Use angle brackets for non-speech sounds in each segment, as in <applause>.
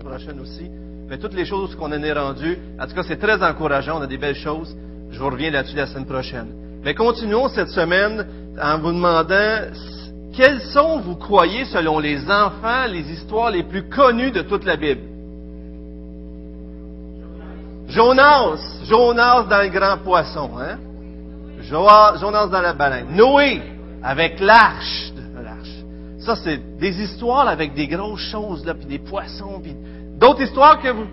prochaine aussi. Mais toutes les choses qu'on en est rendu, en tout cas, c'est très encourageant. On a des belles choses. Je vous reviens là-dessus la semaine prochaine. Mais continuons cette semaine en vous demandant quelles sont, vous croyez, selon les enfants, les histoires les plus connues de toute la Bible? Jonas, Jonas dans le grand poisson, hein? Jonas dans la baleine. Noé avec l'arche. Ça, c'est des histoires avec des grosses choses, là, puis des poissons, puis d'autres histoires que vous...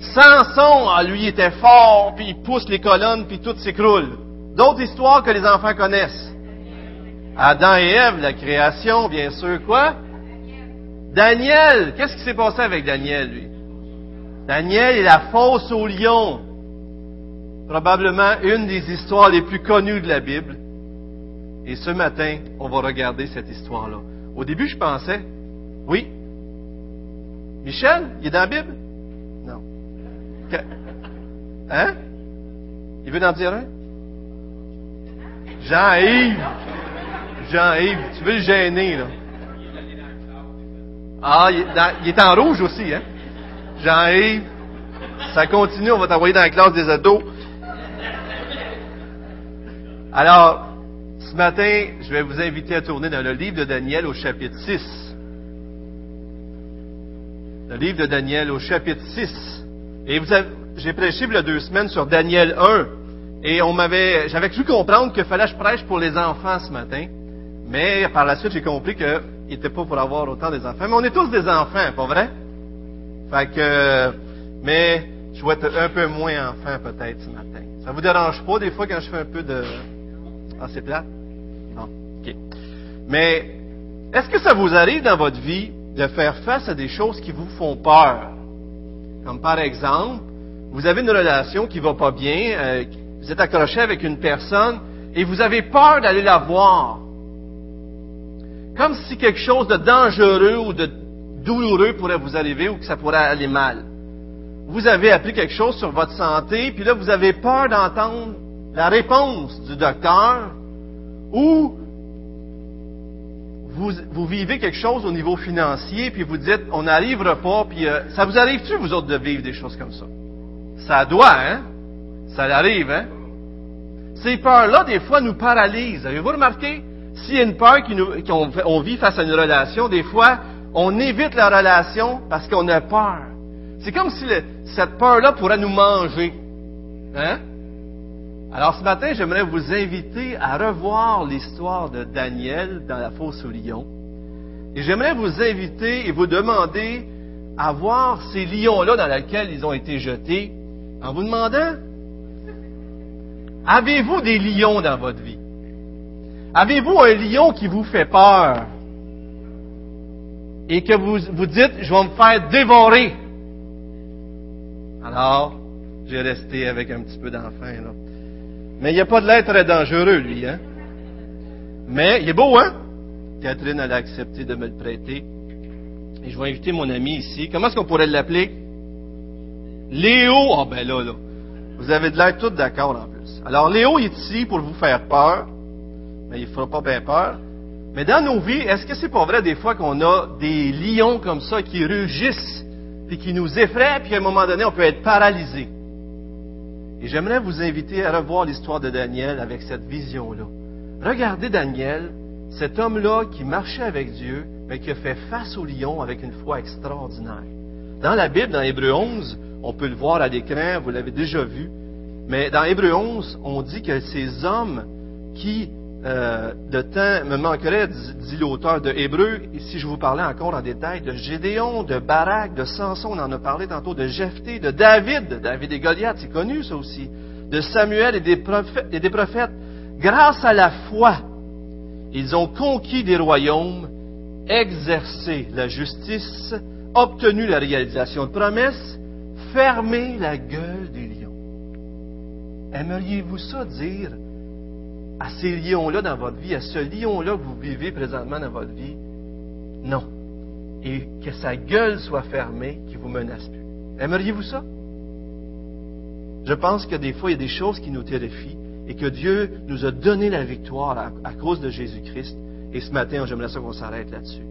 Samson, ah, lui, était fort, puis il pousse les colonnes, puis tout s'écroule. D'autres histoires que les enfants connaissent. Adam et Ève, la création, bien sûr, quoi? Daniel. Qu'est-ce qui s'est passé avec Daniel, lui? Daniel et la fosse au lion. Probablement une des histoires les plus connues de la Bible. Et ce matin, on va regarder cette histoire-là. Au début, je pensais, oui, Michel, il est dans la Bible? Non. Hein? Il veut en dire un? Jean-Yves. Jean-Yves, tu veux le gêner, là. Ah, il est, en rouge aussi, hein? Jean-Yves, ça continue, on va t'envoyer dans la classe des ados. Alors, matin, je vais vous inviter à tourner dans le livre de Daniel au chapitre 6. Le livre de Daniel au chapitre 6. Et vous avez, j'ai prêché il y a deux semaines sur Daniel 1. Et on m'avait, j'avais cru comprendre qu'il fallait que je prêche pour les enfants ce matin. Mais par la suite, j'ai compris qu'il n'était pas pour avoir autant des enfants. Mais on est tous des enfants, pas vrai? Fait que, mais je vais être un peu moins enfant peut-être ce matin. Ça vous dérange pas des fois quand je fais un peu de... Ah, c'est plat? Mais, est-ce que ça vous arrive dans votre vie de faire face à des choses qui vous font peur? Comme par exemple, vous avez une relation qui va pas bien, euh, vous êtes accroché avec une personne et vous avez peur d'aller la voir. Comme si quelque chose de dangereux ou de douloureux pourrait vous arriver ou que ça pourrait aller mal. Vous avez appris quelque chose sur votre santé, puis là, vous avez peur d'entendre la réponse du docteur, ou vous, vous, vivez quelque chose au niveau financier, puis vous dites, on n'arrivera pas, puis euh, ça vous arrive-tu, vous autres, de vivre des choses comme ça? Ça doit, hein? Ça arrive, hein? Ces peurs-là, des fois, nous paralysent. Avez-vous remarqué? S'il y a une peur qu'on vit face à une relation, des fois, on évite la relation parce qu'on a peur. C'est comme si cette peur-là pourrait nous manger. Hein? Alors ce matin, j'aimerais vous inviter à revoir l'histoire de Daniel dans la fosse au lion. Et j'aimerais vous inviter et vous demander à voir ces lions-là dans lesquels ils ont été jetés, en vous demandant, avez-vous des lions dans votre vie? Avez-vous un lion qui vous fait peur? Et que vous vous dites, je vais me faire dévorer? Alors, j'ai resté avec un petit peu d'enfant, là. Mais il n'y a pas de l'air très dangereux, lui, hein? Mais il est beau, hein? Catherine, elle a accepté de me le prêter. Et je vais inviter mon ami ici. Comment est-ce qu'on pourrait l'appeler? Léo. Ah, ben là, là. Vous avez de l'air tout d'accord en plus. Alors, Léo est ici pour vous faire peur mais il ne fera pas bien peur. Mais dans nos vies, est-ce que c'est pas vrai des fois qu'on a des lions comme ça qui rugissent, puis qui nous effraient, puis à un moment donné, on peut être paralysé? Et j'aimerais vous inviter à revoir l'histoire de Daniel avec cette vision-là. Regardez Daniel, cet homme-là qui marchait avec Dieu, mais qui a fait face au lion avec une foi extraordinaire. Dans la Bible, dans Hébreu 11, on peut le voir à l'écran, vous l'avez déjà vu, mais dans Hébreu 11, on dit que ces hommes qui euh, de temps me manquerait, dit l'auteur de Hébreu, si je vous parlais encore en détail de Gédéon, de Barak, de Samson, on en a parlé tantôt, de Jephthé, de David, David et Goliath, c'est connu ça aussi, de Samuel et des, prophètes, et des prophètes. Grâce à la foi, ils ont conquis des royaumes, exercé la justice, obtenu la réalisation de promesses, fermé la gueule des lions. Aimeriez-vous ça dire à ces lions-là dans votre vie, à ce lion-là que vous vivez présentement dans votre vie? Non. Et que sa gueule soit fermée, qu'il ne vous menace plus. Aimeriez-vous ça? Je pense que des fois, il y a des choses qui nous terrifient et que Dieu nous a donné la victoire à, cause de Jésus-Christ. Et ce matin, j'aimerais ça qu'on s'arrête là-dessus.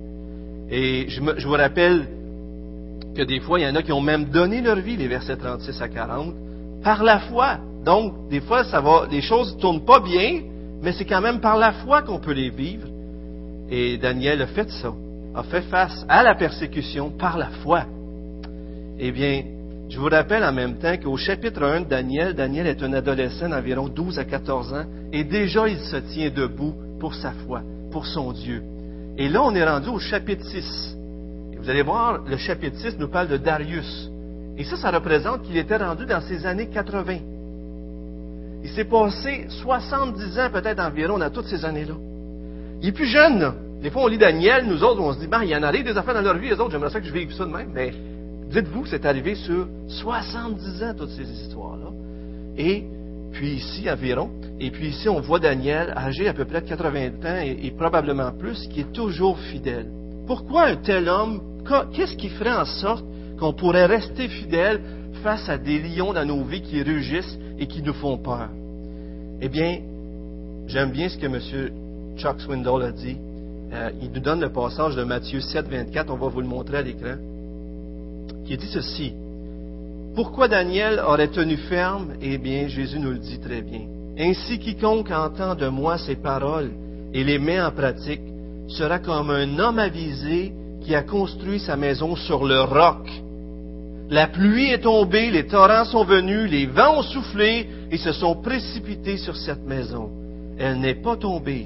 Et je, vous rappelle que des fois, il y en a qui ont même donné leur vie, les versets 36 à 40, par la foi. Donc, des fois, ça va, les choses ne tournent pas bien, mais c'est quand même par la foi qu'on peut les vivre. Et Daniel a fait ça, a fait face à la persécution par la foi. Eh bien, je vous rappelle en même temps qu'au chapitre 1 de Daniel, Daniel est un adolescent d'environ 12 à 14 ans, et déjà il se tient debout pour sa foi, pour son Dieu. Et là, on est rendu au chapitre 6. Et vous allez voir, le chapitre 6 nous parle de Darius. Et ça, ça représente qu'il était rendu dans ses années 80. Il s'est passé 70 ans peut-être environ dans toutes ces années-là. Il est plus jeune, là. Des fois, on lit Daniel, nous autres, on se dit, ben, il y en a des affaires dans leur vie, les autres, j'aimerais ça que je vive ça de même. Mais dites-vous, c'est arrivé sur 70 ans, toutes ces histoires-là. Et puis ici, environ, et puis ici, on voit Daniel, âgé à peu près de 80 ans et probablement plus, qui est toujours fidèle. Pourquoi un tel homme, qu'est-ce qui ferait en sorte qu'on pourrait rester fidèle face à des lions dans nos vies qui rugissent et qui nous font peur? Eh bien, j'aime bien ce que M. Chuck Swindoll a dit. Euh, il nous donne le passage de Matthieu 7, 24, on va vous le montrer à l'écran, qui dit ceci. Pourquoi Daniel aurait tenu ferme? Eh bien, Jésus nous le dit très bien. Ainsi, quiconque entend de moi ces paroles et les met en pratique sera comme un homme avisé qui a construit sa maison sur le roc. La pluie est tombée, les torrents sont venus, les vents ont soufflé et se sont précipités sur cette maison. Elle n'est pas tombée,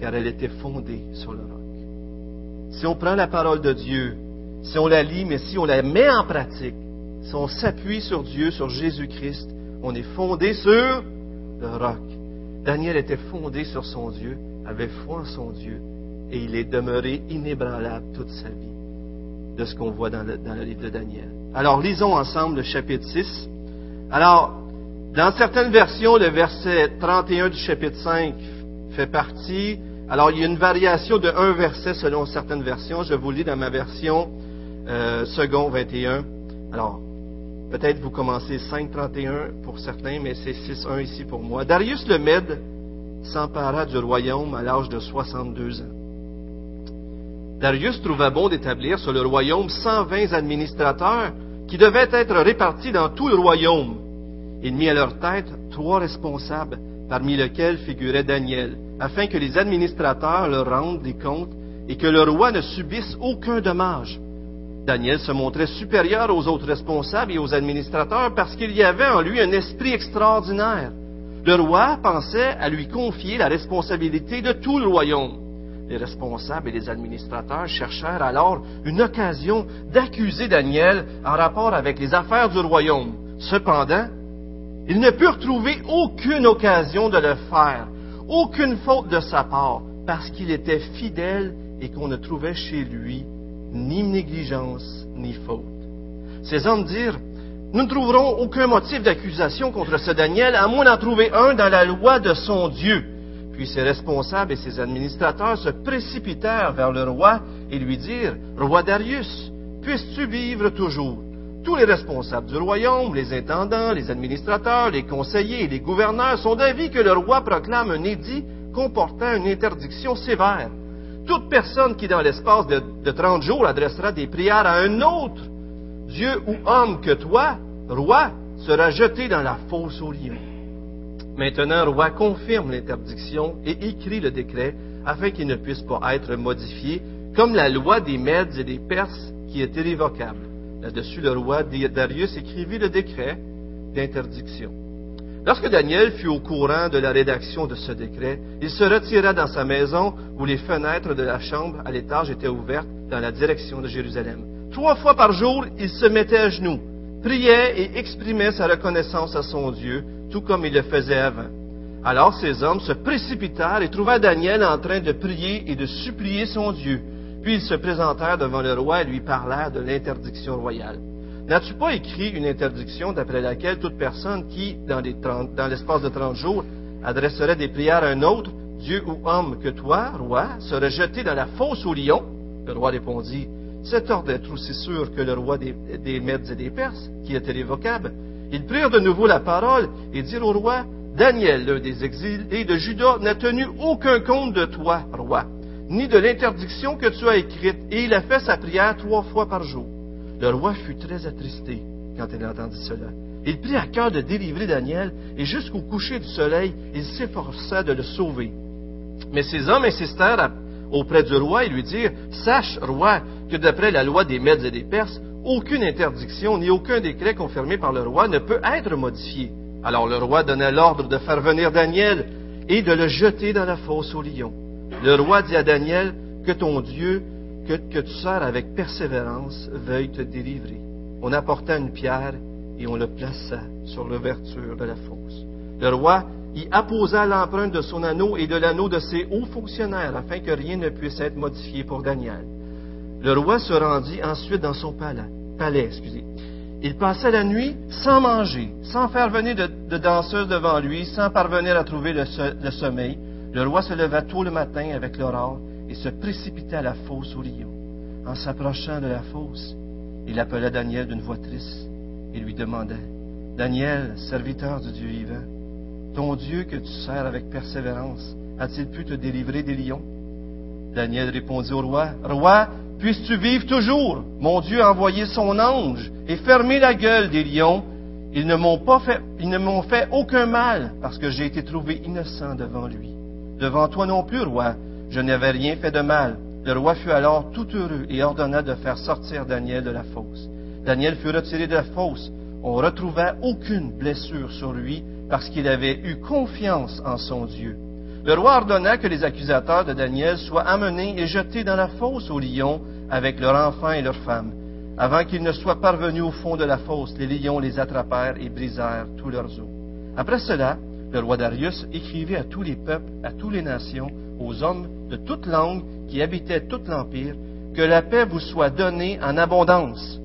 car elle était fondée sur le roc. Si on prend la parole de Dieu, si on la lit, mais si on la met en pratique, si on s'appuie sur Dieu, sur Jésus-Christ, on est fondé sur le roc. Daniel était fondé sur son Dieu, avait foi en son Dieu, et il est demeuré inébranlable toute sa vie, de ce qu'on voit dans le, livre de Daniel. Alors, lisons ensemble le chapitre 6. Alors, dans certaines versions, le verset 31 du chapitre 5 fait partie. Alors, il y a une variation de un verset selon certaines versions. Je vous lis dans ma version euh, second 21. Alors, peut-être vous commencez 5.31 pour certains, mais c'est 6.1 ici pour moi. Darius le Mède s'empara du royaume à l'âge de 62 ans. Darius trouva bon d'établir sur le royaume 120 administrateurs qui devaient être répartis dans tout le royaume. Il mit à leur tête trois responsables, parmi lesquels figurait Daniel, afin que les administrateurs leur rendent des comptes et que le roi ne subisse aucun dommage. Daniel se montrait supérieur aux autres responsables et aux administrateurs parce qu'il y avait en lui un esprit extraordinaire. Le roi pensait à lui confier la responsabilité de tout le royaume. Les responsables et les administrateurs cherchèrent alors une occasion d'accuser Daniel en rapport avec les affaires du royaume. Cependant, ils ne purent trouver aucune occasion de le faire, aucune faute de sa part, parce qu'il était fidèle et qu'on ne trouvait chez lui ni négligence ni faute. Ces hommes dirent, nous ne trouverons aucun motif d'accusation contre ce Daniel, à moins d'en trouver un dans la loi de son Dieu. Puis ses responsables et ses administrateurs se précipitèrent vers le roi et lui dirent, Roi Darius, puisses-tu vivre toujours? Tous les responsables du royaume, les intendants, les administrateurs, les conseillers et les gouverneurs sont d'avis que le roi proclame un édit comportant une interdiction sévère. Toute personne qui, dans l'espace de, de 30 jours, adressera des prières à un autre Dieu ou homme que toi, roi, sera jeté dans la fosse au lion. Maintenant, roi confirme l'interdiction et écrit le décret afin qu'il ne puisse pas être modifié, comme la loi des Mèdes et des Perses qui est irrévocable. Là-dessus, le roi Darius écrivit le décret d'interdiction. Lorsque Daniel fut au courant de la rédaction de ce décret, il se retira dans sa maison où les fenêtres de la chambre à l'étage étaient ouvertes dans la direction de Jérusalem. Trois fois par jour, il se mettait à genoux, priait et exprimait sa reconnaissance à son Dieu, tout comme il le faisait avant. Alors ces hommes se précipitèrent et trouvèrent Daniel en train de prier et de supplier son Dieu. Puis ils se présentèrent devant le roi et lui parlèrent de l'interdiction royale. N'as-tu pas écrit une interdiction d'après laquelle toute personne qui, dans, l'espace de trente jours, adresserait des prières à un autre, Dieu ou homme que toi, roi, serait jeté dans la fosse au lion? Le roi répondit, cet ordre est aussi sûr que le roi des, des Mèdes et des Perses, qui était révocable. Ils prirent de nouveau la parole et dirent au roi, Daniel, l'un des exilés de Juda, n'a tenu aucun compte de toi, roi, ni de l'interdiction que tu as écrite, et il a fait sa prière trois fois par jour. Le roi fut très attristé quand il entendit cela. Il prit à cœur de délivrer Daniel, et jusqu'au coucher du soleil, il s'efforça de le sauver. Mais ces hommes insistèrent auprès du roi et lui dirent, Sache, roi, que d'après la loi des Mèdes et des Perses, aucune interdiction ni aucun décret confirmé par le roi ne peut être modifié. Alors le roi donna l'ordre de faire venir Daniel et de le jeter dans la fosse au lion. Le roi dit à Daniel, Que ton Dieu, que, tu sers avec persévérance, veuille te délivrer. On apporta une pierre et on le plaça sur l'ouverture de la fosse. Le roi y apposa l'empreinte de son anneau et de l'anneau de ses hauts fonctionnaires afin que rien ne puisse être modifié pour Daniel. Le roi se rendit ensuite dans son palais. Il passa la nuit sans manger, sans faire venir de, danseuses devant lui, sans parvenir à trouver le, sommeil. Le roi se leva tôt le matin avec l'aurore et se précipita à la fosse au lion. En s'approchant de la fosse, il appela Daniel d'une voix triste et lui demanda Daniel, serviteur du Dieu vivant, ton Dieu que tu sers avec persévérance, a-t-il pu te délivrer des lions Daniel répondit au roi Roi, puisses-tu vivre toujours? Mon Dieu a envoyé son ange et fermé la gueule des lions. Ils ne m'ont pas fait, ils ne m'ont fait aucun mal parce que j'ai été trouvé innocent devant lui. Devant toi non plus, roi, je n'avais rien fait de mal. Le roi fut alors tout heureux et ordonna de faire sortir Daniel de la fosse. Daniel fut retiré de la fosse. On retrouva aucune blessure sur lui parce qu'il avait eu confiance en son Dieu. Le roi ordonna que les accusateurs de Daniel soient amenés et jetés dans la fosse aux lions avec leurs enfants et leurs femmes. Avant qu'ils ne soient parvenus au fond de la fosse, les lions les attrapèrent et brisèrent tous leurs os. Après cela, le roi Darius écrivit à tous les peuples, à toutes les nations, aux hommes de toute langue qui habitaient tout l'Empire, que la paix vous soit donnée en abondance.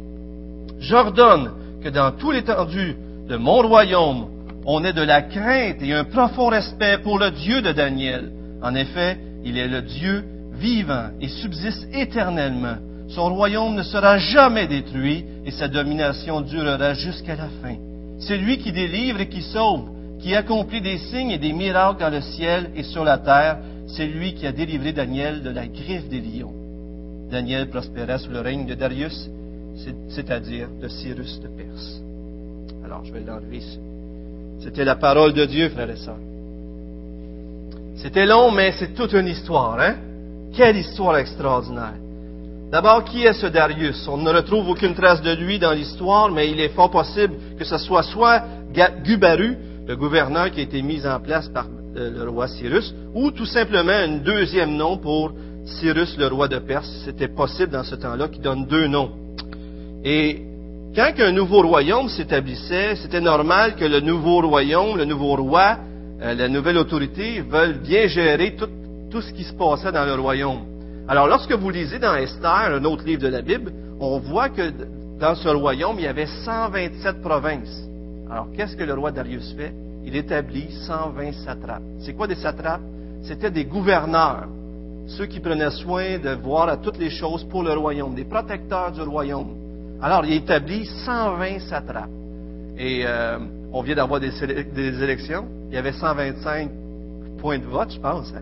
J'ordonne que dans tout l'étendue de mon royaume, on ait de la crainte et un profond respect pour le Dieu de Daniel. En effet, il est le Dieu vivant et subsiste éternellement. Son royaume ne sera jamais détruit et sa domination durera jusqu'à la fin. C'est lui qui délivre et qui sauve, qui accomplit des signes et des miracles dans le ciel et sur la terre. C'est lui qui a délivré Daniel de la griffe des lions. Daniel prospéra sous le règne de Darius, c'est-à-dire de Cyrus de Perse. Alors, je vais l'enlever ici. C'était la parole de Dieu, frères et sœurs. C'était long, mais c'est toute une histoire, hein? Quelle histoire extraordinaire. D'abord, qui est ce Darius? On ne retrouve aucune trace de lui dans l'histoire, mais il est fort possible que ce soit soit Gubaru, le gouverneur qui a été mis en place par euh, le roi Cyrus, ou tout simplement un deuxième nom pour Cyrus, le roi de Perse. C'était possible dans ce temps-là qu'il donne deux noms. Et quand un nouveau royaume s'établissait, c'était normal que le nouveau royaume, le nouveau roi, euh, la nouvelle autorité veulent bien gérer tout, tout ce qui se passait dans le royaume. Alors, lorsque vous lisez dans Esther, un autre livre de la Bible, on voit que dans ce royaume, il y avait 127 provinces. Alors, qu'est-ce que le roi Darius fait? Il établit 120 satrapes. C'est quoi des satrapes? C'était des gouverneurs, ceux qui prenaient soin de voir à toutes les choses pour le royaume, des protecteurs du royaume. Alors, il établit 120 satrapes. Et euh, on vient d'avoir des, élections. Il y avait 125 points de vote, je pense. Hein.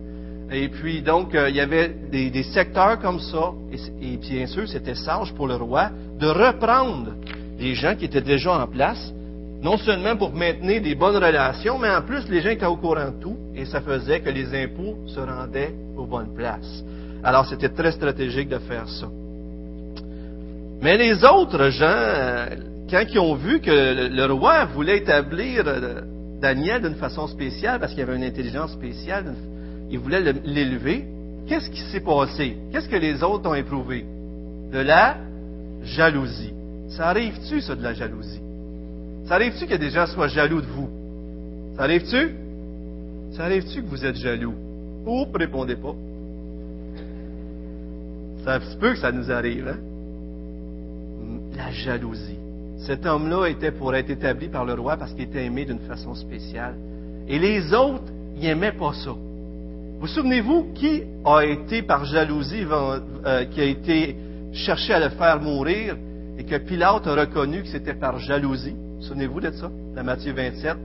Et puis, donc, euh, il y avait des, secteurs comme ça. Et, bien sûr, c'était sage pour le roi de reprendre les gens qui étaient déjà en place, non seulement pour maintenir des bonnes relations, mais en plus, les gens étaient au courant de tout. Et ça faisait que les impôts se rendaient aux bonnes places. Alors, c'était très stratégique de faire ça. Mais les autres gens, euh, quand ils ont vu que le, roi voulait établir euh, Daniel d'une façon spéciale, parce qu'il avait une intelligence spéciale, il voulait l'élever, qu'est-ce qui s'est passé? Qu'est-ce que les autres ont éprouvé? De la jalousie. Ça arrive-tu, ça, de la jalousie? Ça arrive-tu que des gens soient jaloux de vous? Ça arrive-tu? Ça arrive-tu que vous êtes jaloux? Oups, répondez pas. Ça se peut que ça nous arrive, hein? la jalousie. Cet homme-là était pour être établi par le roi parce qu'il était aimé d'une façon spéciale. Et les autres, ils n'aimaient pas ça. Vous souvenez-vous qui a été par jalousie, euh, qui a été cherché à le faire mourir et que Pilate a reconnu que c'était par jalousie? Souvenez-vous de ça, dans Matthieu 27?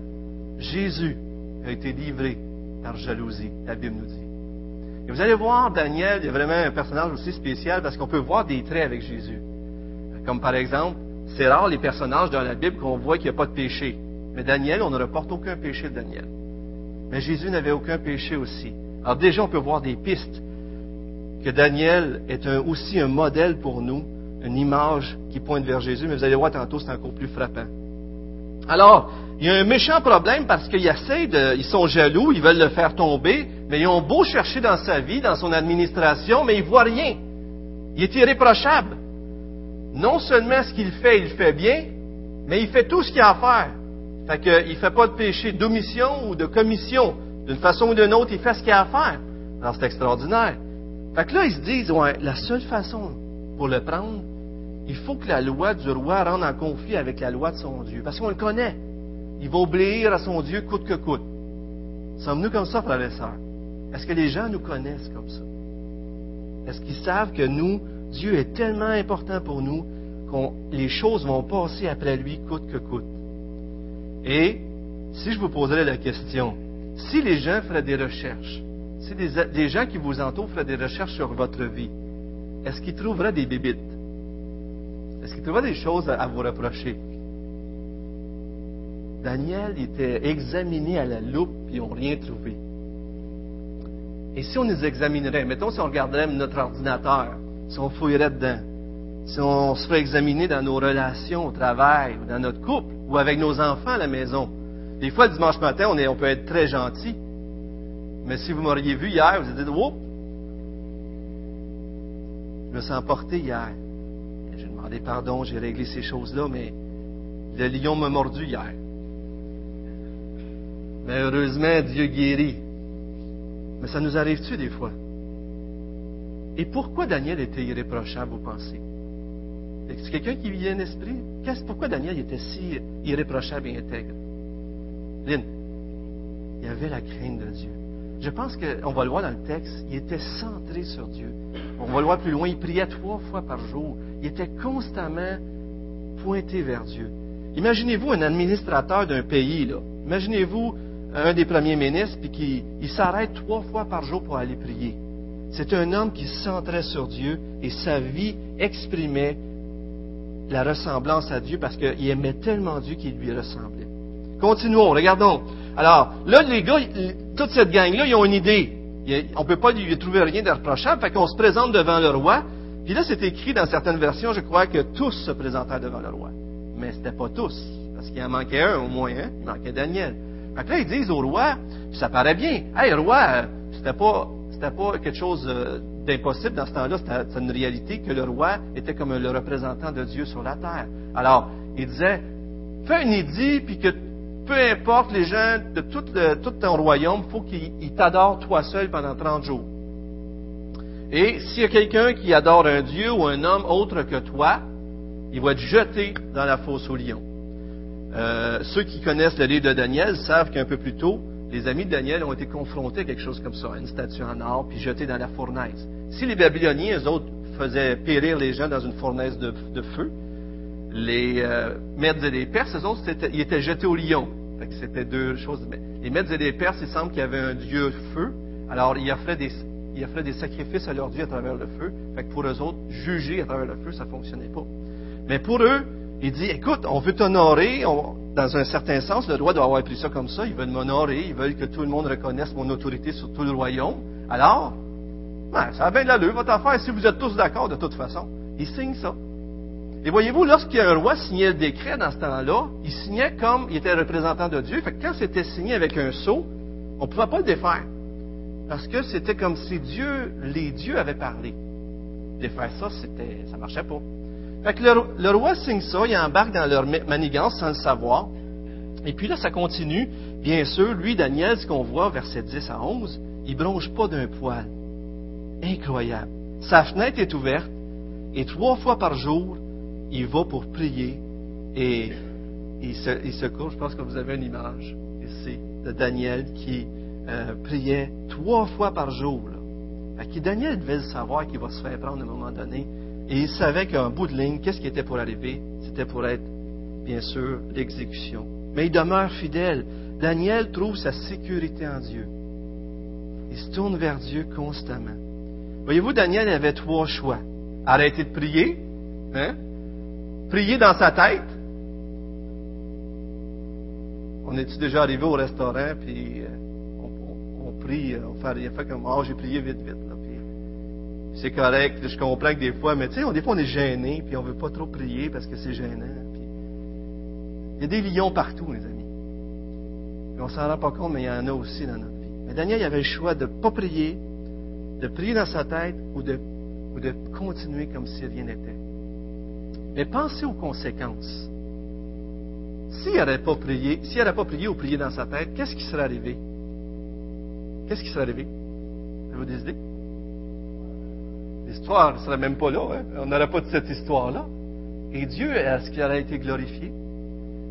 Jésus a été livré par jalousie, la Bible nous dit. Et vous allez voir, Daniel, a vraiment un personnage aussi spécial parce qu'on peut voir des traits avec Jésus Comme par exemple, c'est rare les personnages dans la Bible qu'on voit qu'il n'y a pas de péché. Mais Daniel, on ne reporte aucun péché de Daniel. Mais Jésus n'avait aucun péché aussi. Alors déjà, on peut voir des pistes que Daniel est aussi un modèle pour nous, une image qui pointe vers Jésus, mais vous allez voir tantôt, c'est encore plus frappant. Alors, il y a un méchant problème parce qu'ils de, ils sont jaloux, ils veulent le faire tomber, mais ils ont beau chercher dans sa vie, dans son administration, mais ils voient rien. Il est irréprochable. Non seulement ce qu'il fait, il fait bien, mais il fait tout ce qu'il a à faire. Fait qu'il ne fait pas de péché d'omission ou de commission. D'une façon ou d'une autre, il fait ce qu'il a à faire. Alors c'est extraordinaire. Fait que là, ils se disent, ouais, la seule façon pour le prendre, il faut que la loi du roi rentre en conflit avec la loi de son Dieu. Parce qu'on le connaît. Il va obéir à son Dieu coûte que coûte. Sommes-nous comme ça, frères et sœurs? Est-ce que les gens nous connaissent comme ça? Est-ce qu'ils savent que nous, Dieu est tellement important pour nous que les choses vont passer après lui coûte que coûte? Et si je vous poserais la question, si les gens feraient des recherches, si des, gens qui vous entourent feraient des recherches sur votre vie, est-ce qu'ils trouveraient des bébites? Est-ce qu'ils trouveraient des choses à, vous reprocher? Daniel était examiné à la loupe et ils n'ont rien trouvé. Et si on les examinerait, mettons si on regarderait notre ordinateur, si on fouillerait dedans, si on se ferait examiner dans nos relations au travail, ou dans notre couple, ou avec nos enfants à la maison. Des fois, le dimanche matin, on, peut être très gentil. Mais si vous m'auriez vu hier, vous vous dit, Oups, je me sens emporté hier. J'ai demandé pardon, j'ai réglé ces choses-là, mais le lion m'a mordu hier. Mais heureusement, Dieu guérit. Mais ça nous arrive-tu des fois? Et pourquoi Daniel était irréprochable, vous pensez? C'est quelqu'un qui vient l'esprit? Pourquoi Daniel était si irréprochable et intègre? Lynn, il avait la crainte de Dieu. Je pense qu'on va le voir dans le texte, il était centré sur Dieu. On va le voir plus loin, il priait trois fois par jour. Il était constamment pointé vers Dieu. Imaginez-vous un administrateur d'un pays, là. Imaginez-vous un des premiers ministres, puis qui s'arrête trois fois par jour pour aller prier. C'est un homme qui centrait sur Dieu et sa vie exprimait la ressemblance à Dieu parce qu'il aimait tellement Dieu qu'il lui ressemblait. Continuons, regardons. Alors, là, les gars, toute cette gang-là, ils ont une idée. On ne peut pas lui trouver rien de reprochable, fait qu'on se présente devant le roi. Puis là, c'est écrit dans certaines versions, je crois que tous se présentèrent devant le roi. Mais ce n'était pas tous, parce qu'il en manquait un au moins, hein? il manquait Daniel. Fait que là, ils disent au roi, ça paraît bien, hey, roi, c'était pas, c'était pas quelque chose euh, d'impossible dans ce temps-là, c'était une réalité que le roi était comme le représentant de Dieu sur la terre. Alors, il disait, fais un édit, puis que peu importe les gens de tout, ton royaume, il faut qu'ils t'adorent toi seul pendant 30 jours. Et s'il y a quelqu'un qui adore un Dieu ou un homme autre que toi, il va être jeté dans la fosse au lion. Euh, ceux qui connaissent le livre de Daniel savent qu'un peu plus tôt, les amis de Daniel ont été confrontés à quelque chose comme ça, une statue en or, puis jetés dans la fournaise. Si les Babyloniens, eux autres, faisaient périr les gens dans une fournaise de, feu, les euh, et les Perses, eux autres, ils étaient jetés au lion. C'était deux choses. Les Mèdes et les Perses, il semble qu'il y avait un dieu feu, alors ils offraient des, ils des sacrifices à leur dieu à travers le feu. Fait que pour eux autres, juger à travers le feu, ça ne fonctionnait pas. Mais pour eux, il dit, écoute, on veut t'honorer, dans un certain sens, le roi doit avoir pris ça comme ça, ils veulent m'honorer, ils veulent que tout le monde reconnaisse mon autorité sur tout le royaume. Alors, ben, ça a bien de l'allure, votre affaire, si vous êtes tous d'accord de toute façon. Il signe ça. Et voyez-vous, lorsqu'un roi signait le décret dans ce temps-là, il signait comme il était représentant de Dieu. Fait que quand c'était signé avec un sceau, on ne pouvait pas le défaire. Parce que c'était comme si Dieu, les dieux avaient parlé. Défaire ça, c'était, ça marchait pas. Fait que le, roi signe ça, il embarque dans leur manigance sans le savoir. Et puis là, ça continue. Bien sûr, lui, Daniel, ce qu'on voit, verset 10 à 11, il bronche pas d'un poil. Incroyable. Sa fenêtre est ouverte et trois fois par jour, il va pour prier et il se, il Je pense que vous avez une image ici de Daniel qui euh, priait trois fois par jour. Daniel devait le savoir qu'il va se faire prendre à un moment donné. Et il savait qu'un bout de ligne, qu'est-ce qui était pour arriver? C'était pour être, bien sûr, l'exécution. Mais il demeure fidèle. Daniel trouve sa sécurité en Dieu. Il se tourne vers Dieu constamment. Voyez-vous, Daniel avait trois choix. Arrêter de prier, hein? Prier dans sa tête? On est-tu déjà arrivé au restaurant, puis euh, on, prie, on fait, il fait comme, oh, j'ai prié vite, vite. C'est correct, je comprends que des fois, mais tu sais, des fois on est gêné, puis on veut pas trop prier parce que c'est gênant. il y a des lions partout, les amis. On s'en rend pas compte, mais il y en a aussi dans notre vie. Mais Daniel, il avait le choix de pas prier, de prier dans sa tête ou de continuer comme si rien n'était. Mais pensez aux conséquences. S'il n'aurait pas prié, s'il n'aurait pas prié ou prié dans sa tête, qu'est-ce qui serait arrivé? Qu'est-ce qui serait arrivé? Avez-vous des idées? L'histoire ne serait même pas là. Hein? On n'aurait pas de cette histoire-là. Et Dieu, est-ce qu'il aurait été glorifié?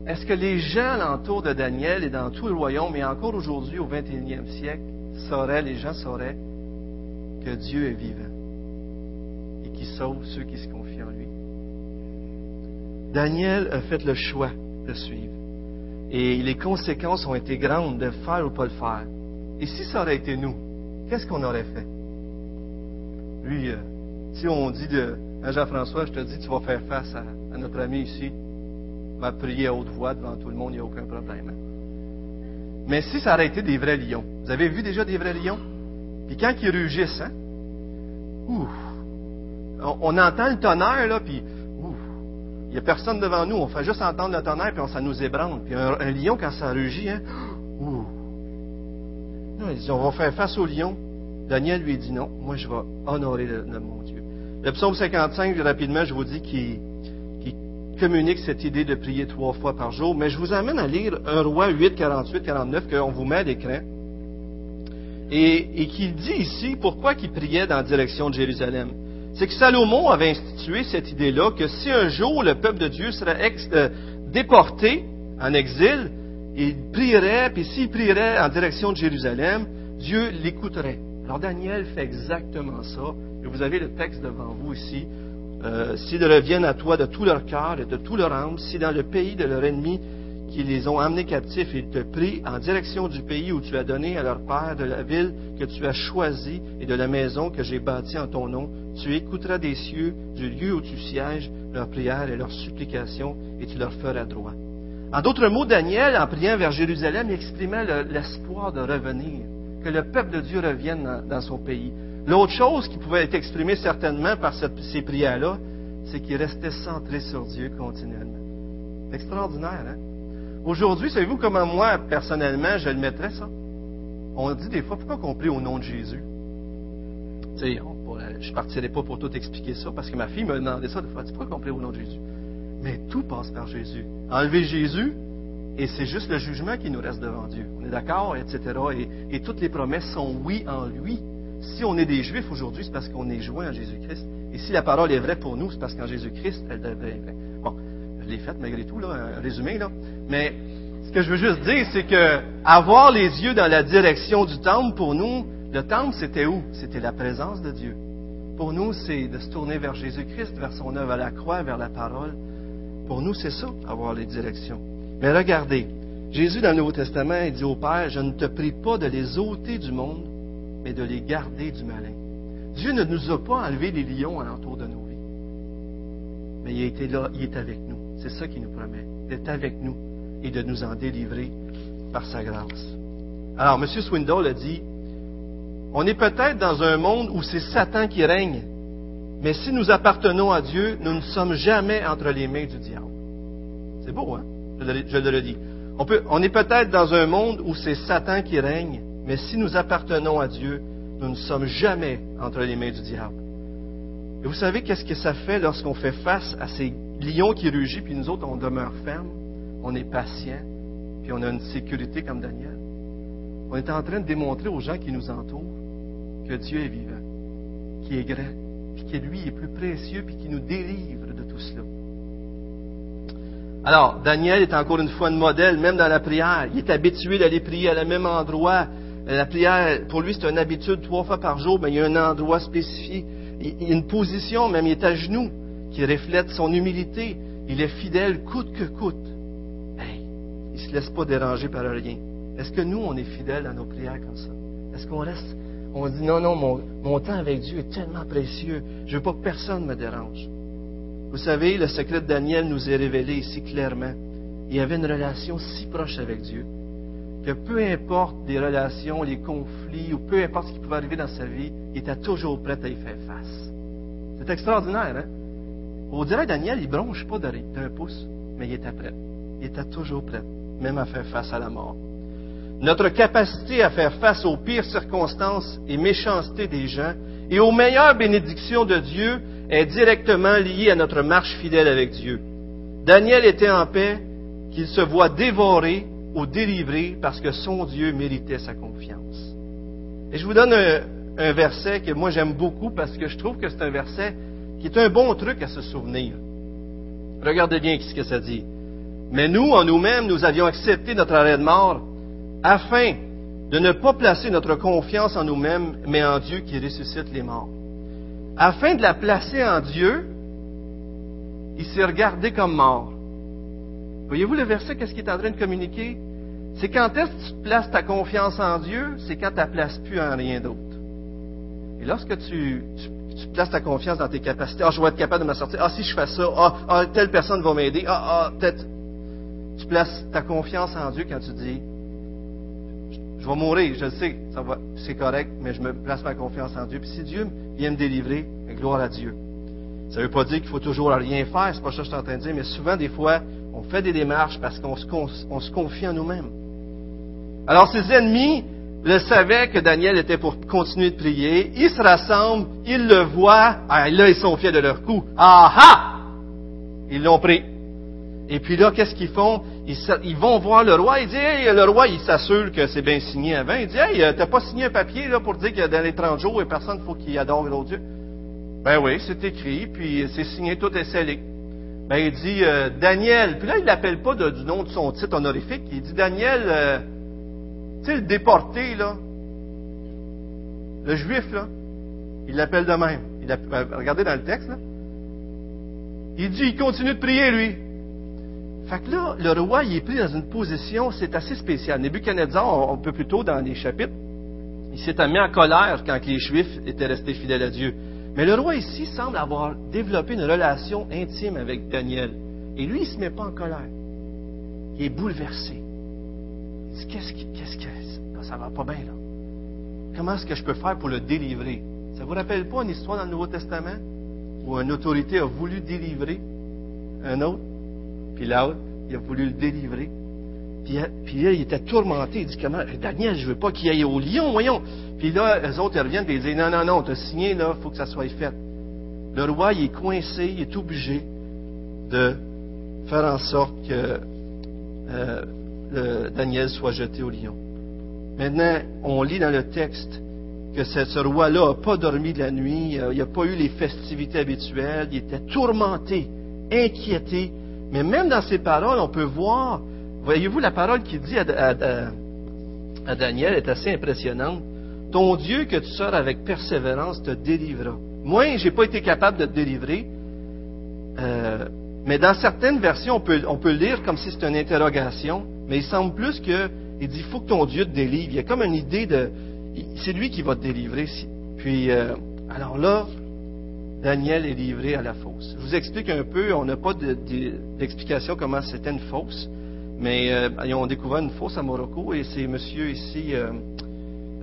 Est-ce que les gens alentour de Daniel et dans tout le royaume, et encore aujourd'hui au 21e siècle, sauraient, les gens sauraient que Dieu est vivant et qu'il sauve ceux qui se confient en lui? Daniel a fait le choix de suivre. Et les conséquences ont été grandes de faire ou pas le faire. Et si ça aurait été nous, qu'est-ce qu'on aurait fait? Lui, euh, si on dit de hein, Jean-François, je te dis, tu vas faire face à, notre ami ici, va prier à haute voix devant tout le monde, il n'y a aucun problème. Mais si ça aurait été des vrais lions, vous avez vu déjà des vrais lions? Puis quand ils rugissent, hein? on, entend le tonnerre, là, puis il n'y a personne devant nous, on fait juste entendre le tonnerre, puis ça nous ébranle. Puis un, lion, quand ça rugit, hein? <gasps> Ouh. on va faire face au lion. Daniel lui dit non, moi je vais honorer le, mon Dieu. Le psaume 55, rapidement, je vous dis qu'il communique cette idée de prier trois fois par jour, mais je vous amène à lire un roi 8, 48, 49 qu'on vous met à l'écran. Et, et qu'il dit ici pourquoi il priait dans la direction de Jérusalem. C'est que Salomon avait institué cette idée-là que si un jour le peuple de Dieu serait euh, déporté en exil, il prierait, puis s'il prierait en direction de Jérusalem, Dieu l'écouterait. Alors Daniel fait exactement ça. Et vous avez le texte devant vous ici. Euh, S'ils reviennent à toi de tout leur cœur et de tout leur âme, si dans le pays de leur ennemi qui les ont amenés captifs, ils te prient en direction du pays où tu as donné à leur père, de la ville que tu as choisie et de la maison que j'ai bâtie en ton nom, tu écouteras des cieux, du lieu où tu sièges, leurs prières et leurs supplications, et tu leur feras droit. En d'autres mots, Daniel, en priant vers Jérusalem, exprimait l'espoir de revenir que le peuple de Dieu revienne dans, son pays. L'autre chose qui pouvait être exprimée certainement par ces prières-là, c'est qu'il restait centré sur Dieu continuellement. Extraordinaire, hein? Aujourd'hui, savez-vous comment moi, personnellement, je le mettrais, ça? On dit des fois, pourquoi qu'on prie au nom de Jésus? Je ne partirai pas pour tout expliquer ça, parce que ma fille me demandait ça des fois, pourquoi qu'on prie au nom de Jésus? Mais tout passe par Jésus. Enlever Jésus, et c'est juste le jugement qui nous reste devant Dieu. On est d'accord, etc. Et, toutes les promesses sont oui en lui. Si on est des Juifs aujourd'hui, c'est parce qu'on est joint en Jésus-Christ. Et si la parole est vraie pour nous, c'est parce qu'en Jésus-Christ, elle est vraie. Bon, je l'ai faite malgré tout, un résumé, là. Mais ce que je veux juste dire, c'est que avoir les yeux dans la direction du temple, pour nous, le temple, c'était où? C'était la présence de Dieu. Pour nous, c'est de se tourner vers Jésus-Christ, vers son œuvre à la croix, vers la parole. Pour nous, c'est ça, avoir les directions. Mais regardez, Jésus dans le Nouveau Testament, il dit au Père, je ne te prie pas de les ôter du monde, mais de les garder du malin. Dieu ne nous a pas enlevé les lions alentour de vies. Mais il là, il est avec nous. C'est ça qu'il nous promet, d'être avec nous et de nous en délivrer par sa grâce. Alors, M. Swindoll a dit, on est peut-être dans un monde où c'est Satan qui règne, mais si nous appartenons à Dieu, nous ne sommes jamais entre les mains du diable. C'est beau, hein? je le redis. On, on est peut-être dans un monde où c'est Satan qui règne, mais si nous appartenons à Dieu, nous ne sommes jamais entre les mains du diable. Et vous savez qu'est-ce que ça fait lorsqu'on fait face à ces lions qui rugissent, puis nous autres, on demeure ferme, on est patient, puis on a une sécurité comme Daniel? On est en train de démontrer aux gens qui nous entourent que Dieu est vivant, qui est grand, puis que lui est plus précieux, puis qui nous délivre de tout cela. Alors, Daniel est encore une fois un modèle, même dans la prière. Il est habitué d'aller prier à le même endroit. La prière, pour lui, c'est une habitude trois fois par jour, mais il y a un endroit spécifique. Une position, même il est à genoux, qui reflète son humilité. Il est fidèle coûte que coûte. Hey, il ne se laisse pas déranger par rien. Est-ce que nous, on est fidèles à nos prières comme ça? Est-ce qu'on reste, on dit non, non, mon, temps avec Dieu est tellement précieux, je veux pas que personne me dérange. Vous savez, le secret de Daniel nous est révélé ici clairement. Il avait une relation si proche avec Dieu que peu importe les relations, les conflits ou peu importe ce qui pouvait arriver dans sa vie, il était toujours prêt à y faire face. C'est extraordinaire, hein? On dirait Daniel, il bronche pas d'un pouce, mais il était prêt. Il était toujours prêt, même à faire face à la mort. Notre capacité à faire face aux pires circonstances et méchancetés des gens et aux meilleures bénédictions de Dieu est directement liée à notre marche fidèle avec Dieu. Daniel était en paix, qu'il se voit dévoré ou délivré parce que son Dieu méritait sa confiance. Et je vous donne un, verset que moi j'aime beaucoup parce que je trouve que c'est un verset qui est un bon truc à se souvenir. Regardez bien ce que ça dit. Mais nous, en nous-mêmes, nous avions accepté notre arrêt de mort afin de ne pas placer notre confiance en nous-mêmes, mais en Dieu qui ressuscite les morts. Afin de la placer en Dieu, il s'est regardé comme mort. Voyez-vous le verset, qu'est-ce qu'il est en train de communiquer? C'est quand est-ce que tu places ta confiance en Dieu, c'est quand tu ne places plus en rien d'autre. Et lorsque tu, places ta confiance dans tes capacités, ah, je vais être capable de m'en sortir, ah, si je fais ça, ah, ah telle personne va m'aider, ah, ah, peut-être. Tu places ta confiance en Dieu quand tu dis, je vais mourir, je le sais, ça va, c'est correct, mais je me place ma confiance en Dieu. Puis si Dieu vient me délivrer, gloire à Dieu. Ça ne veut pas dire qu'il faut toujours rien faire, c'est pas ça que je suis en train de dire, mais souvent, des fois, on fait des démarches parce qu'on se, confie en nous-mêmes. Alors, ses ennemis le savaient que Daniel était pour continuer de prier. Ils se rassemblent, ils le voient. Ah, là, ils sont fiers de leur coup. Ah ah! Ils l'ont pris. Et puis là, qu'est-ce qu'ils font? Ils, vont voir le roi. Il dit, hey, le roi, il s'assure que c'est bien signé avant. Il dit, hey, euh, t'as pas signé un papier là pour dire que dans les 30 jours, personne faut qu'il adore Dieu? Ben oui, c'est écrit, puis c'est signé, tout est scellé. Ben il dit euh, Daniel. Puis là, il l'appelle pas du nom de son titre honorifique. Il dit Daniel, euh, tu sais, le déporté, là, le juif, là, il l'appelle de même. Il regardez dans le texte, là. Il dit, il continue de prier, lui. Fait que là, le roi, il est pris dans une position, c'est assez spécial. Nebuchadnezzar, un peu plus tôt dans les chapitres, il s'est mis en colère quand les Juifs étaient restés fidèles à Dieu. Mais le roi ici semble avoir développé une relation intime avec Daniel. Et lui, il ne se met pas en colère. Il est bouleversé. Il dit, qu'est-ce qu'est-ce que, ça va pas bien, là? Comment est-ce que je peux faire pour le délivrer? Ça vous rappelle pas une histoire dans le Nouveau Testament où une autorité a voulu délivrer un autre? Puis l'autre, il a voulu le délivrer? Puis, là, il était tourmenté. Il dit comment? Daniel, je veux pas qu'il aille au lion, voyons. Puis là, les autres ils reviennent et ils disent Non, non, non, tu as signé, là, il faut que ça soit fait. Le roi, il est coincé, il est obligé de faire en sorte que euh, Daniel soit jeté au lion. Maintenant, on lit dans le texte que ce, roi-là n'a pas dormi de la nuit, il n'a pas eu les festivités habituelles, il était tourmenté, inquiété, mais même dans ses paroles, on peut voir, voyez-vous, la parole qu'il dit à, Daniel est assez impressionnante. Ton Dieu que tu sors avec persévérance te délivrera. Moi, je n'ai pas été capable de te délivrer, euh, mais dans certaines versions, on peut, on lire comme si c'était une interrogation, mais il semble plus que il dit, il faut que ton Dieu te délivre. Il y a comme une idée de, c'est lui qui va te délivrer. Puis, euh, alors là, Daniel est livré à la fosse. Je vous explique un peu, on n'a pas d'explication comment c'était une fosse, mais euh, ils ont découvert une fosse à Morocco et c'est monsieur ici euh,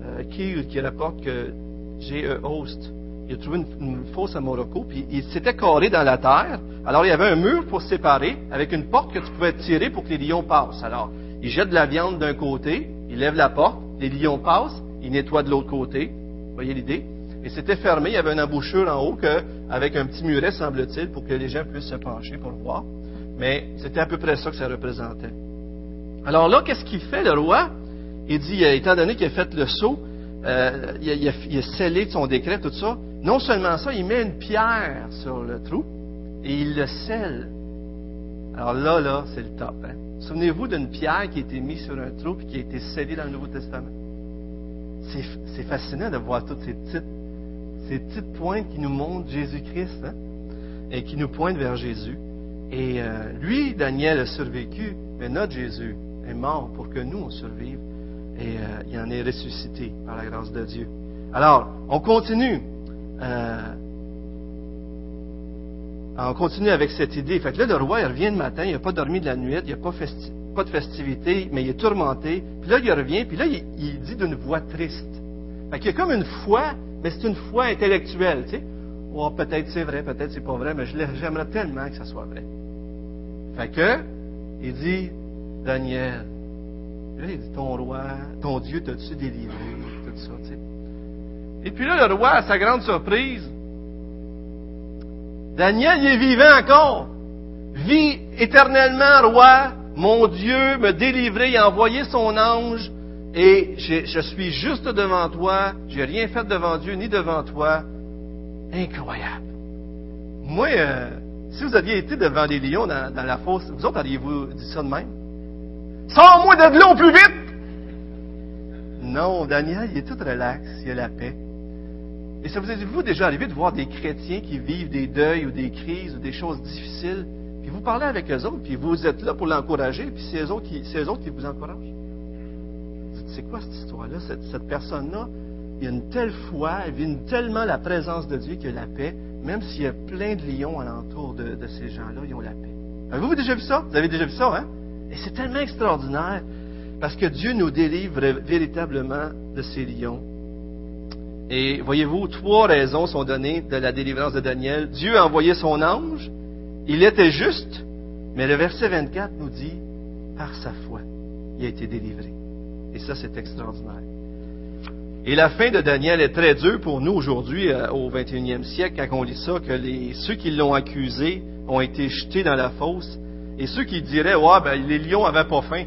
euh, qui, rapporte que G.E. Host, il a trouvé une, fosse à Morocco, puis il s'était carré dans la terre. Alors il y avait un mur pour se séparer avec une porte que tu pouvais tirer pour que les lions passent. Alors, il jette de la viande d'un côté, il lève la porte, les lions passent, il nettoie de l'autre côté. Voyez l'idée? Et c'était fermé, il y avait une embouchure en haut avec un petit muret, semble-t-il, pour que les gens puissent se pencher pour voir. Mais c'était à peu près ça que ça représentait. Alors là, qu'est-ce qu'il fait, le roi? Il dit, euh, étant donné qu'il a fait le saut, euh, il, a, scellé son décret, tout ça. Non seulement ça, il met une pierre sur le trou et il le scelle. Alors là, là, c'est le top. Hein? Souvenez-vous d'une pierre qui a été mise sur un trou et qui a été scellée dans le Nouveau Testament. C'est fascinant de voir toutes ces petites pointes qui nous montrent Jésus-Christ hein, et qui nous pointent vers Jésus. Et euh, lui, Daniel, a survécu, mais notre Jésus est mort pour que nous, on survive. Et euh, il en est ressuscité par la grâce de Dieu. Alors, on continue. Euh, on continue avec cette idée. Fait que là, le roi, il revient le matin, il n'a pas dormi de la nuit, il n'y a pas, pas, de festivité, mais il est tourmenté. Puis là, il revient, puis là, il, dit d'une voix triste. Fait qu'il y a comme une foi, mais c'est une foi intellectuelle, tu sais. Oh, peut-être c'est vrai, peut-être c'est pas vrai, mais j'aimerais tellement que ça soit vrai. Fait que, il dit, Daniel, là, il dit, ton roi, ton Dieu t'as-tu délivré, tout ça, tu sais. Et puis là, le roi, à sa grande surprise, Daniel, il est vivant encore. Vis éternellement, roi. Mon Dieu me délivrer, il a envoyé son ange et je, suis juste devant toi. J'ai rien fait devant Dieu ni devant toi. Incroyable. Moi, euh, si vous aviez été devant les lions dans, la fosse, vous autres auriez-vous dit ça de même? Sors-moi de l'eau plus vite! Non, Daniel, il est tout relax, il a la paix. Et ça vous est-vous déjà arrivé de voir des chrétiens qui vivent des deuils ou des crises ou des choses difficiles, puis vous parlez avec eux autres, puis vous êtes là pour l'encourager, puis c'est eux autres qui, eux qui vous encouragent. C'est quoi cette histoire-là? Cette, personne-là, il a une telle foi, elle vit tellement la présence de Dieu qu'il a la paix, même s'il y a plein de lions alentour de, de ces gens-là, ils ont la paix. Avez-vous déjà vu ça? Vous avez déjà vu ça, hein? Et c'est tellement extraordinaire, parce que Dieu nous délivre véritablement de ces lions. Et voyez-vous, trois raisons sont données de la délivrance de Daniel. Dieu a envoyé son ange, il était juste, mais le verset 24 nous dit, par sa foi, il a été délivré. Et ça, c'est extraordinaire. Et la fin de Daniel est très dure pour nous aujourd'hui, euh, au 21e siècle, quand on lit ça, que les, ceux qui l'ont accusé ont été jetés dans la fosse. Et ceux qui diraient, ouais, ben, les lions avaient pas faim.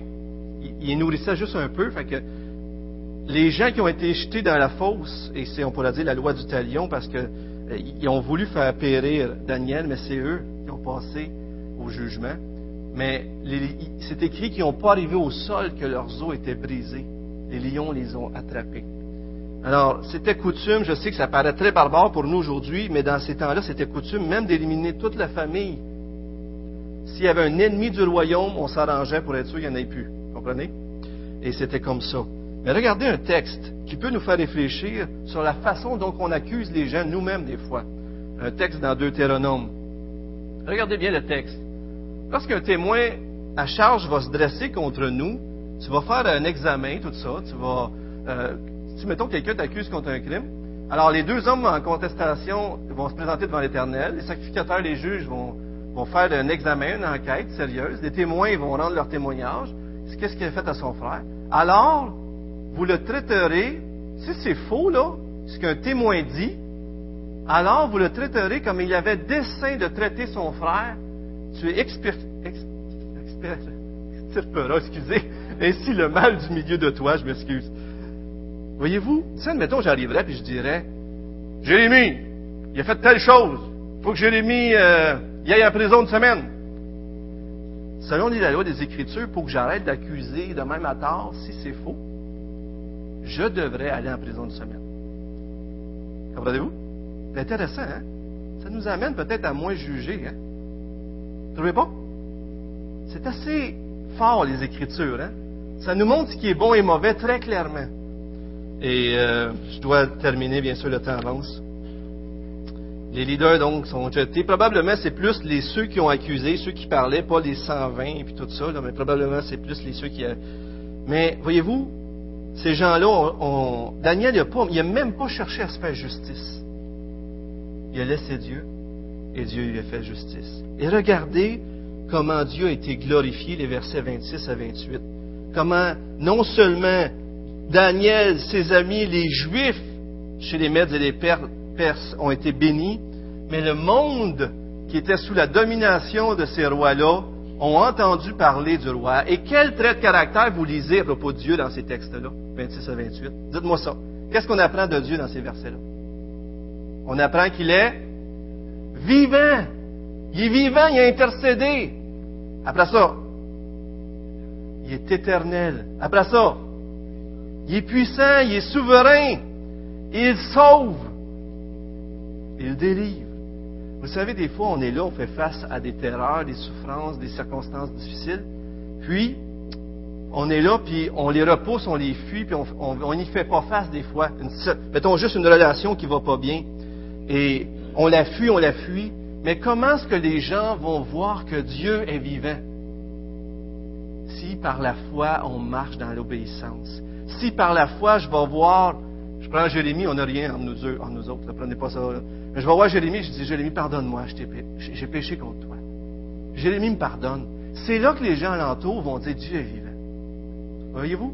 Ils, nourrissaient juste un peu, les gens qui ont été jetés dans la fosse, et c'est, on pourrait dire, la loi du talion, parce qu'ils euh, ont voulu faire périr Daniel, mais c'est eux qui ont passé au jugement. Mais c'est écrit qu'ils n'ont pas arrivé au sol que leurs os étaient brisés. Les lions les ont attrapés. Alors, c'était coutume, je sais que ça paraît très barbare pour nous aujourd'hui, mais dans ces temps-là, c'était coutume même d'éliminer toute la famille. S'il y avait un ennemi du royaume, on s'arrangeait pour être sûr qu'il n'y en ait plus. Comprenez? Et c'était comme ça. Mais regardez un texte qui peut nous faire réfléchir sur la façon dont on accuse les gens nous-mêmes des fois. Un texte dans Deutéronome. Regardez bien le texte. Lorsqu'un témoin à charge va se dresser contre nous, tu vas faire un examen, tout ça, tu vas, euh, si mettons quelqu'un t'accuse contre un crime, alors les deux hommes en contestation vont se présenter devant l'Éternel, les sacrificateurs, les juges vont, vont faire un examen, une enquête sérieuse, les témoins vont rendre leur témoignage, qu'est-ce qu'il a fait à son frère? Alors, vous le traiterez, si c'est faux, là, ce qu'un témoin dit, alors vous le traiterez comme il avait dessein de traiter son frère. Tu es expert, <laughs> excusez, ainsi le mal du milieu de toi, je m'excuse. Voyez-vous, si admettons j'arriverais et je dirais, Jérémie, il a fait telle chose, faut que Jérémie euh, y aille en prison une semaine. Selon la loi des Écritures, pour que j'arrête d'accuser de même à tort, si c'est faux, je devrais aller en prison une semaine. Comprenez-vous? C'est intéressant, hein? Ça nous amène peut-être à moins juger, hein? Vous trouvez pas? C'est assez fort, les Écritures, hein? Ça nous montre ce qui est bon et mauvais très clairement. Et euh, je dois terminer, bien sûr, le temps avance. Les leaders, donc, sont jetés. Probablement, c'est plus les ceux qui ont accusé, ceux qui parlaient, pas les 120 et tout ça, mais probablement, c'est plus les ceux qui... Mais, voyez-vous, ces gens-là, Daniel, il n'a même pas cherché à se faire justice. Il a laissé Dieu et Dieu lui a fait justice. Et regardez comment Dieu a été glorifié, les versets 26 à 28. Comment non seulement Daniel, ses amis, les Juifs chez les Mèdes et les Perses ont été bénis, mais le monde qui était sous la domination de ces rois-là ont entendu parler du roi. Et quel trait de caractère vous lisez à propos de Dieu dans ces textes-là, 26 à 28? Dites-moi ça. Qu'est-ce qu'on apprend de Dieu dans ces versets-là? On apprend qu'il est vivant. Il est vivant, il a intercédé. Après ça, il est éternel. Après ça, il est puissant, il est souverain. Il sauve. Il délivre. Vous savez, des fois, on est là, on fait face à des terreurs, des souffrances, des circonstances difficiles. Puis, on est là, puis on les repousse, on les fuit, puis on n'y fait pas face des fois. mettons juste une relation qui va pas bien. Et on la fuit, on la fuit. Mais comment est-ce que les gens vont voir que Dieu est vivant? Si par la foi on marche dans l'obéissance. Si par la foi je vais voir, je prends Jérémie, on n'a rien en nous, en nous autres, ne prenez pas ça. Je vais voir Jérémie, je dis Jérémie, pardonne-moi, j'ai péché contre toi. Jérémie me pardonne. C'est là que les gens alentour vont dire Dieu est vivant. Voyez-vous?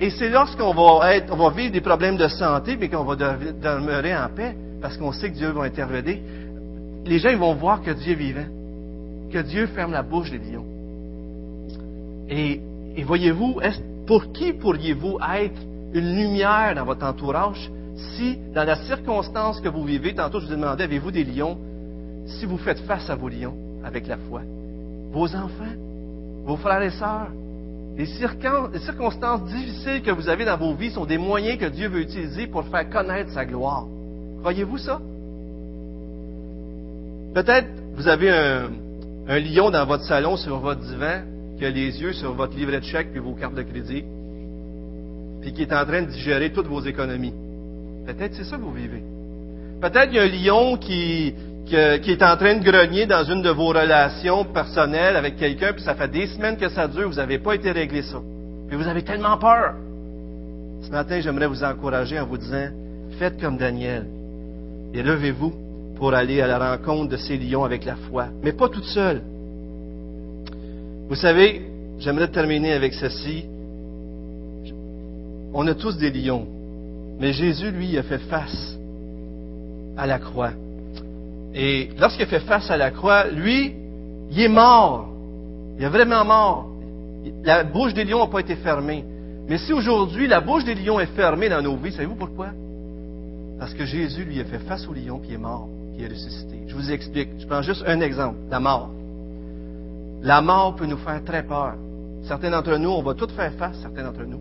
Et c'est lorsqu'on va être, on va vivre des problèmes de santé, mais qu'on va demeurer en paix, parce qu'on sait que Dieu va intervenir. Les gens vont voir que Dieu est vivant, que Dieu ferme la bouche des lions. Et, et voyez-vous, pour qui pourriez-vous être une lumière dans votre entourage? Si, dans la circonstance que vous vivez, tantôt je vous ai demandé, avez-vous des lions, si vous faites face à vos lions avec la foi, vos enfants, vos frères et sœurs, les, circonstances difficiles que vous avez dans vos vies sont des moyens que Dieu veut utiliser pour faire connaître sa gloire. Croyez-vous ça? Peut-être vous avez un, lion dans votre salon sur votre divan qui a les yeux sur votre livret de chèque et vos cartes de crédit, puis qui est en train de digérer toutes vos économies. Peut-être c'est ça que vous vivez. Peut-être il y a un lion qui, qui, est en train de grogner dans une de vos relations personnelles avec quelqu'un, puis ça fait des semaines que ça dure, vous n'avez pas été réglé ça. Puis vous avez tellement peur. Ce matin, j'aimerais vous encourager en vous disant, faites comme Daniel et levez-vous pour aller à la rencontre de ces lions avec la foi, mais pas toute seule. Vous savez, j'aimerais terminer avec ceci. On a tous des lions, mais Jésus, lui, a fait face à la croix. Et lorsqu'il a fait face à la croix, lui, il est mort. Il est vraiment mort. La bouche des lions n'a pas été fermée. Mais si aujourd'hui la bouche des lions est fermée dans nos vies, savez-vous pourquoi? Parce que Jésus, lui, a fait face aux lions, puis il est mort, puis il est ressuscité. Je vous explique. Je prends juste un exemple, la mort. La mort peut nous faire très peur. Certains d'entre nous, on va tout faire face, certains d'entre nous.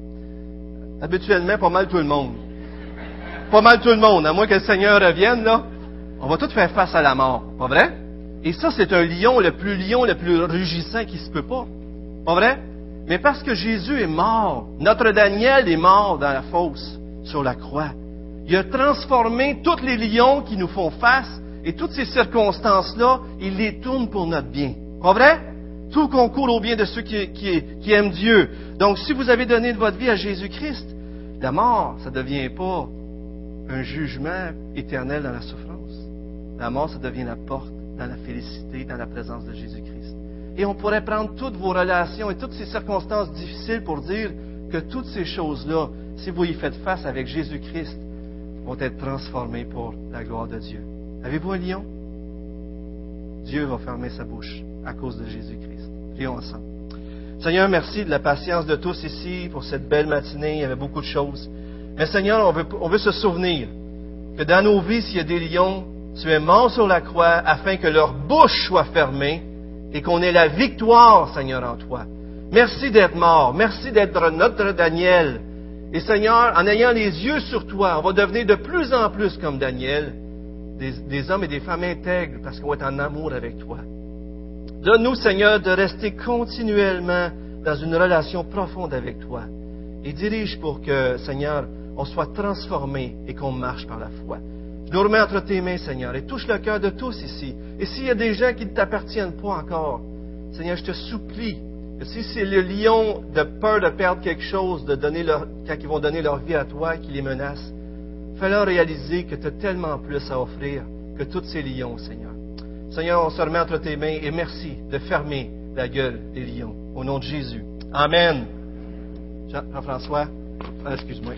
Habituellement, pas mal tout le monde. Pas mal tout le monde, à moins que le Seigneur revienne, là. On va tous faire face à la mort, pas vrai? Et ça, c'est un lion, le plus lion, le plus rugissant qui se peut pas. Pas vrai? Mais parce que Jésus est mort, notre Daniel est mort dans la fosse, sur la croix. Il a transformé tous les lions qui nous font face et toutes ces circonstances-là, il les tourne pour notre bien. Pas vrai? Tout concourt au bien de ceux qui, qui aiment Dieu. Donc, si vous avez donné de votre vie à Jésus-Christ, la mort, ça ne devient pas un jugement éternel dans la souffrance. La mort, ça devient la porte dans la félicité, dans la présence de Jésus-Christ. Et on pourrait prendre toutes vos relations et toutes ces circonstances difficiles pour dire que toutes ces choses-là, si vous y faites face avec Jésus-Christ, vont être transformées pour la gloire de Dieu. Avez-vous un lion? Dieu va fermer sa bouche à cause de Jésus-Christ. Prions ensemble. Seigneur, merci de la patience de tous ici pour cette belle matinée. Il y avait beaucoup de choses. Mais Seigneur, on veut, se souvenir que dans nos vies, s'il y a des lions, tu es mort sur la croix afin que leur bouche soit fermée et qu'on ait la victoire, Seigneur, en toi. Merci d'être mort. Merci d'être notre Daniel. Et Seigneur, en ayant les yeux sur toi, on va devenir de plus en plus comme Daniel, des, des hommes et des femmes intègres parce qu'on va être en amour avec toi. Donne-nous, Seigneur, de rester continuellement dans une relation profonde avec toi. Et dirige pour que, Seigneur, on soit transformé et qu'on marche par la foi. Je nous remets entre tes mains, Seigneur, et touche le cœur de tous ici. Et s'il y a des gens qui ne t'appartiennent pas encore, Seigneur, je te supplie que si c'est le lion de peur de perdre quelque chose, de donner quand ils vont donner leur vie à toi, qui les menace, fais-leur réaliser que tu as tellement plus à offrir que tous ces lions, Seigneur. Seigneur, on se remet entre tes mains et merci de fermer la gueule des lions. Au nom de Jésus. Amen. Jean-François, excuse-moi.